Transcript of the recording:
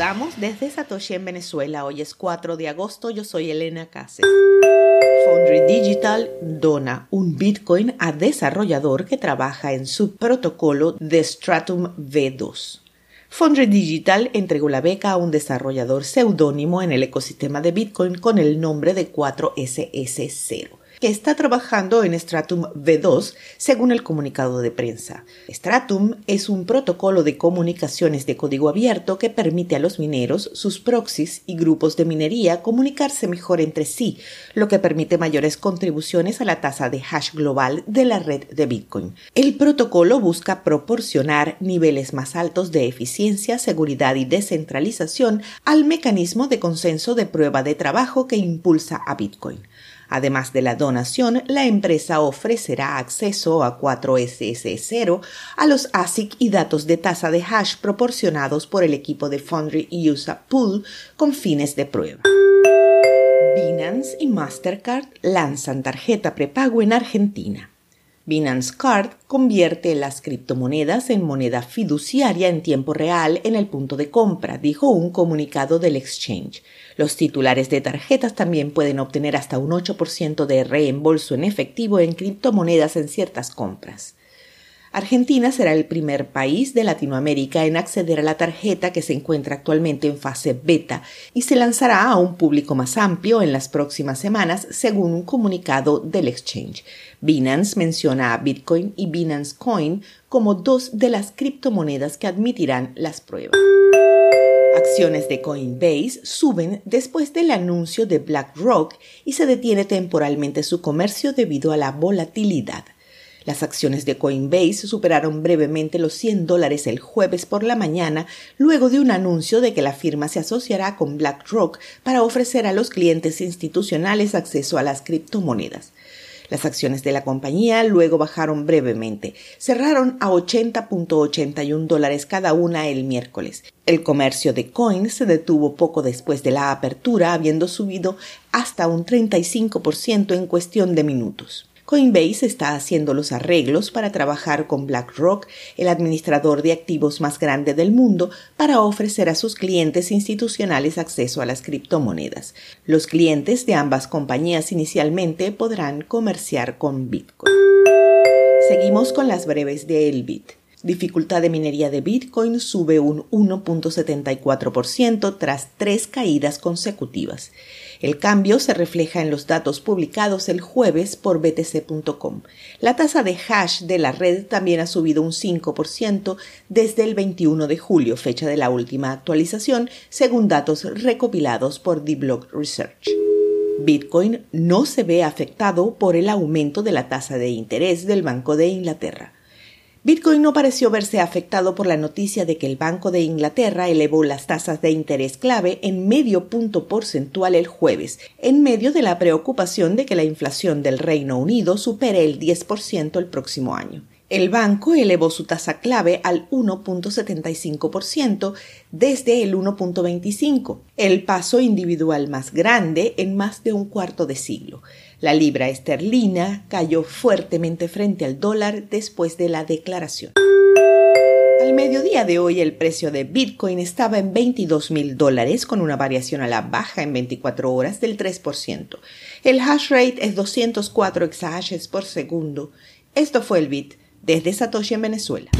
saludamos desde Satoshi en Venezuela. Hoy es 4 de agosto. Yo soy Elena Cases. Foundry Digital dona un Bitcoin a desarrollador que trabaja en su protocolo de Stratum V2. Foundry Digital entregó la beca a un desarrollador seudónimo en el ecosistema de Bitcoin con el nombre de 4SS0 que está trabajando en Stratum V2, según el comunicado de prensa. Stratum es un protocolo de comunicaciones de código abierto que permite a los mineros, sus proxies y grupos de minería comunicarse mejor entre sí, lo que permite mayores contribuciones a la tasa de hash global de la red de Bitcoin. El protocolo busca proporcionar niveles más altos de eficiencia, seguridad y descentralización al mecanismo de consenso de prueba de trabajo que impulsa a Bitcoin. Además de la donación, la empresa ofrecerá acceso a 4SS0 a los ASIC y datos de tasa de hash proporcionados por el equipo de Foundry USA Pool con fines de prueba. Binance y Mastercard lanzan tarjeta prepago en Argentina. Binance Card convierte las criptomonedas en moneda fiduciaria en tiempo real en el punto de compra, dijo un comunicado del exchange. Los titulares de tarjetas también pueden obtener hasta un 8% de reembolso en efectivo en criptomonedas en ciertas compras. Argentina será el primer país de Latinoamérica en acceder a la tarjeta que se encuentra actualmente en fase beta y se lanzará a un público más amplio en las próximas semanas, según un comunicado del exchange. Binance menciona a Bitcoin y Binance Coin como dos de las criptomonedas que admitirán las pruebas. Acciones de Coinbase suben después del anuncio de BlackRock y se detiene temporalmente su comercio debido a la volatilidad. Las acciones de Coinbase superaron brevemente los 100 dólares el jueves por la mañana, luego de un anuncio de que la firma se asociará con BlackRock para ofrecer a los clientes institucionales acceso a las criptomonedas. Las acciones de la compañía luego bajaron brevemente, cerraron a 80.81 dólares cada una el miércoles. El comercio de coins se detuvo poco después de la apertura, habiendo subido hasta un 35% en cuestión de minutos. Coinbase está haciendo los arreglos para trabajar con BlackRock, el administrador de activos más grande del mundo, para ofrecer a sus clientes institucionales acceso a las criptomonedas. Los clientes de ambas compañías inicialmente podrán comerciar con Bitcoin. Seguimos con las breves de Elbit. Dificultad de minería de Bitcoin sube un 1.74% tras tres caídas consecutivas. El cambio se refleja en los datos publicados el jueves por btc.com. La tasa de hash de la red también ha subido un 5% desde el 21 de julio, fecha de la última actualización, según datos recopilados por Block Research. Bitcoin no se ve afectado por el aumento de la tasa de interés del Banco de Inglaterra. Bitcoin no pareció verse afectado por la noticia de que el Banco de Inglaterra elevó las tasas de interés clave en medio punto porcentual el jueves, en medio de la preocupación de que la inflación del Reino Unido supere el 10% el próximo año. El banco elevó su tasa clave al 1.75% desde el 1.25, el paso individual más grande en más de un cuarto de siglo. La libra esterlina cayó fuertemente frente al dólar después de la declaración. Al mediodía de hoy el precio de Bitcoin estaba en 22 mil dólares con una variación a la baja en 24 horas del 3%. El hash rate es 204 exahashes por segundo. Esto fue el Bit desde Satoshi en Venezuela.